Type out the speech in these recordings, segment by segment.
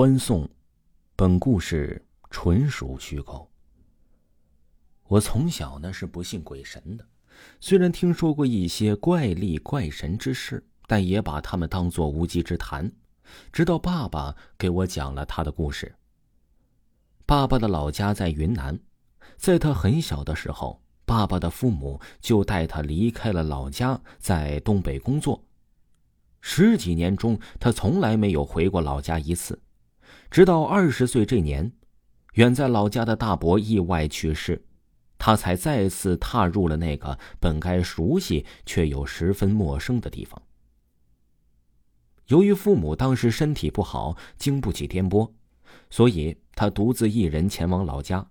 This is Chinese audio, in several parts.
欢送，本故事纯属虚构。我从小呢是不信鬼神的，虽然听说过一些怪力怪神之事，但也把他们当作无稽之谈。直到爸爸给我讲了他的故事。爸爸的老家在云南，在他很小的时候，爸爸的父母就带他离开了老家，在东北工作。十几年中，他从来没有回过老家一次。直到二十岁这年，远在老家的大伯意外去世，他才再次踏入了那个本该熟悉却又十分陌生的地方。由于父母当时身体不好，经不起颠簸，所以他独自一人前往老家。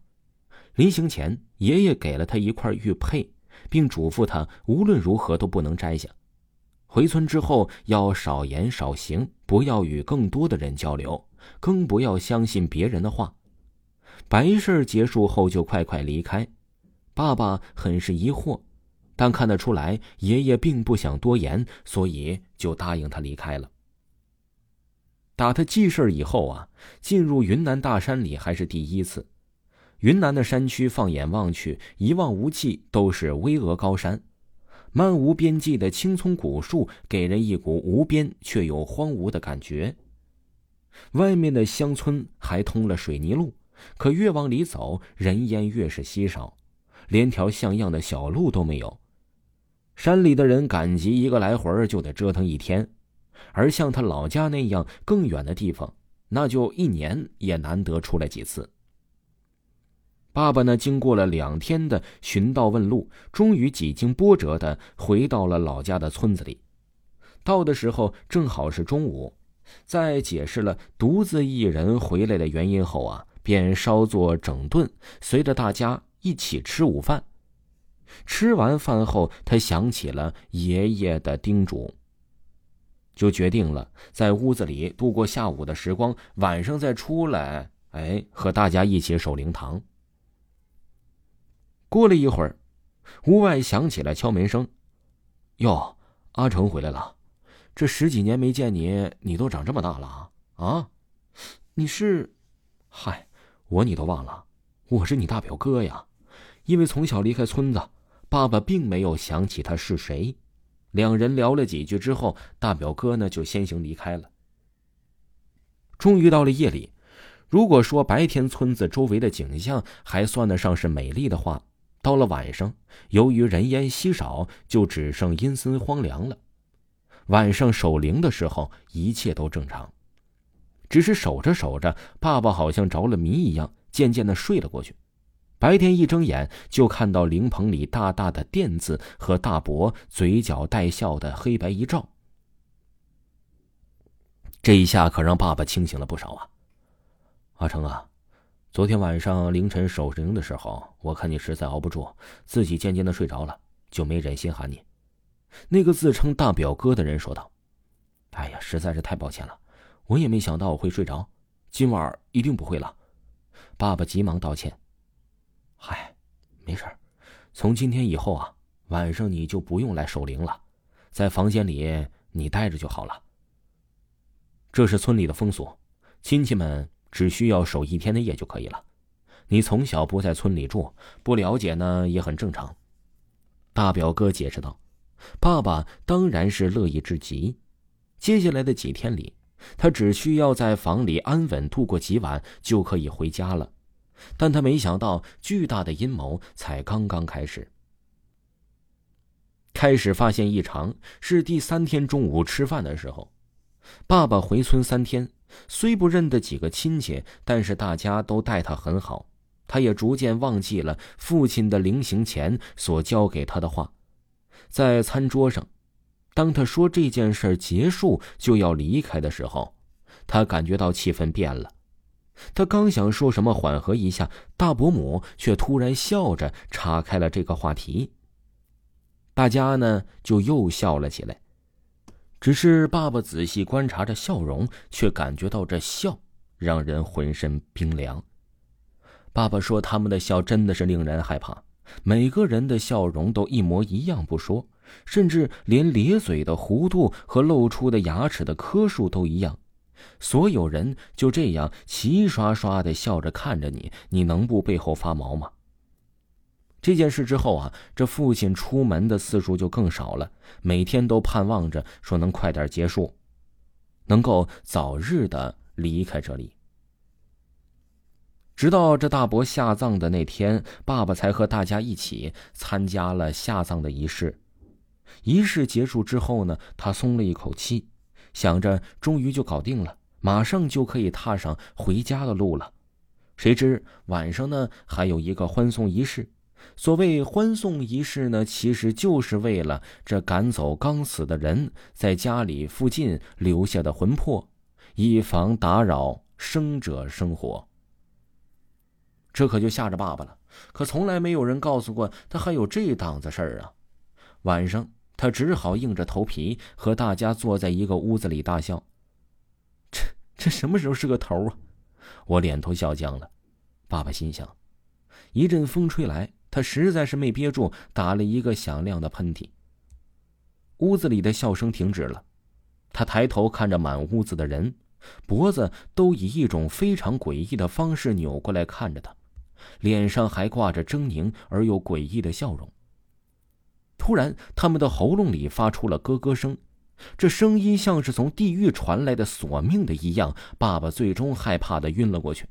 临行前，爷爷给了他一块玉佩，并嘱咐他无论如何都不能摘下。回村之后要少言少行，不要与更多的人交流，更不要相信别人的话。白事结束后就快快离开。爸爸很是疑惑，但看得出来爷爷并不想多言，所以就答应他离开了。打他记事以后啊，进入云南大山里还是第一次。云南的山区放眼望去一望无际，都是巍峨高山。漫无边际的青葱古树，给人一股无边却又荒芜的感觉。外面的乡村还通了水泥路，可越往里走，人烟越是稀少，连条像样的小路都没有。山里的人赶集一个来回就得折腾一天，而像他老家那样更远的地方，那就一年也难得出来几次。爸爸呢？经过了两天的寻道问路，终于几经波折的回到了老家的村子里。到的时候正好是中午，在解释了独自一人回来的原因后啊，便稍作整顿，随着大家一起吃午饭。吃完饭后，他想起了爷爷的叮嘱，就决定了在屋子里度过下午的时光，晚上再出来，哎，和大家一起守灵堂。过了一会儿，屋外响起了敲门声。哟，阿成回来了！这十几年没见你，你都长这么大了啊？啊，你是？嗨，我你都忘了，我是你大表哥呀。因为从小离开村子，爸爸并没有想起他是谁。两人聊了几句之后，大表哥呢就先行离开了。终于到了夜里，如果说白天村子周围的景象还算得上是美丽的话，到了晚上，由于人烟稀少，就只剩阴森荒凉了。晚上守灵的时候，一切都正常，只是守着守着，爸爸好像着了迷一样，渐渐的睡了过去。白天一睁眼，就看到灵棚里大大的“殿”字和大伯嘴角带笑的黑白一照。这一下可让爸爸清醒了不少啊！阿成啊！昨天晚上凌晨守灵的时候，我看你实在熬不住，自己渐渐的睡着了，就没忍心喊你。那个自称大表哥的人说道：“哎呀，实在是太抱歉了，我也没想到我会睡着，今晚一定不会了。”爸爸急忙道歉：“嗨，没事从今天以后啊，晚上你就不用来守灵了，在房间里你待着就好了。这是村里的风俗，亲戚们。”只需要守一天的夜就可以了。你从小不在村里住，不了解呢也很正常。大表哥解释道：“爸爸当然是乐意至极。接下来的几天里，他只需要在房里安稳度过几晚就可以回家了。但他没想到，巨大的阴谋才刚刚开始。开始发现异常是第三天中午吃饭的时候，爸爸回村三天。”虽不认得几个亲戚，但是大家都待他很好。他也逐渐忘记了父亲的临行前所教给他的话。在餐桌上，当他说这件事结束就要离开的时候，他感觉到气氛变了。他刚想说什么缓和一下，大伯母却突然笑着岔开了这个话题。大家呢就又笑了起来。只是爸爸仔细观察着笑容，却感觉到这笑让人浑身冰凉。爸爸说：“他们的笑真的是令人害怕，每个人的笑容都一模一样不说，甚至连咧嘴的弧度和露出的牙齿的颗数都一样，所有人就这样齐刷刷的笑着看着你，你能不背后发毛吗？这件事之后啊，这父亲出门的次数就更少了，每天都盼望着说能快点结束，能够早日的离开这里。直到这大伯下葬的那天，爸爸才和大家一起参加了下葬的仪式。仪式结束之后呢，他松了一口气，想着终于就搞定了，马上就可以踏上回家的路了。谁知晚上呢，还有一个欢送仪式。所谓欢送仪式呢，其实就是为了这赶走刚死的人在家里附近留下的魂魄，以防打扰生者生活。这可就吓着爸爸了，可从来没有人告诉过他还有这档子事儿啊！晚上，他只好硬着头皮和大家坐在一个屋子里大笑。这这什么时候是个头啊？我脸都笑僵了。爸爸心想，一阵风吹来，他实在是没憋住，打了一个响亮的喷嚏。屋子里的笑声停止了，他抬头看着满屋子的人，脖子都以一种非常诡异的方式扭过来看着他。脸上还挂着狰狞而又诡异的笑容。突然，他们的喉咙里发出了咯咯声，这声音像是从地狱传来的索命的一样。爸爸最终害怕的晕了过去，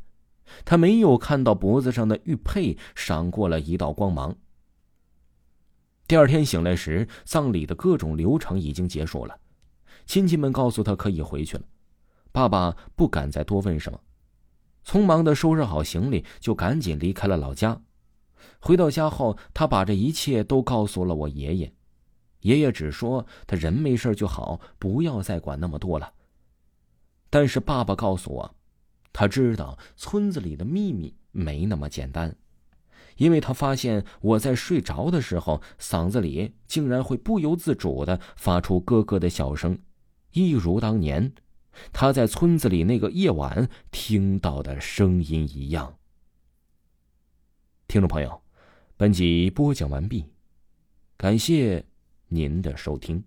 他没有看到脖子上的玉佩闪过了一道光芒。第二天醒来时，葬礼的各种流程已经结束了，亲戚们告诉他可以回去了。爸爸不敢再多问什么。匆忙的收拾好行李，就赶紧离开了老家。回到家后，他把这一切都告诉了我爷爷。爷爷只说他人没事就好，不要再管那么多了。但是爸爸告诉我，他知道村子里的秘密没那么简单，因为他发现我在睡着的时候，嗓子里竟然会不由自主的发出咯咯的笑声，一如当年。他在村子里那个夜晚听到的声音一样。听众朋友，本集播讲完毕，感谢您的收听。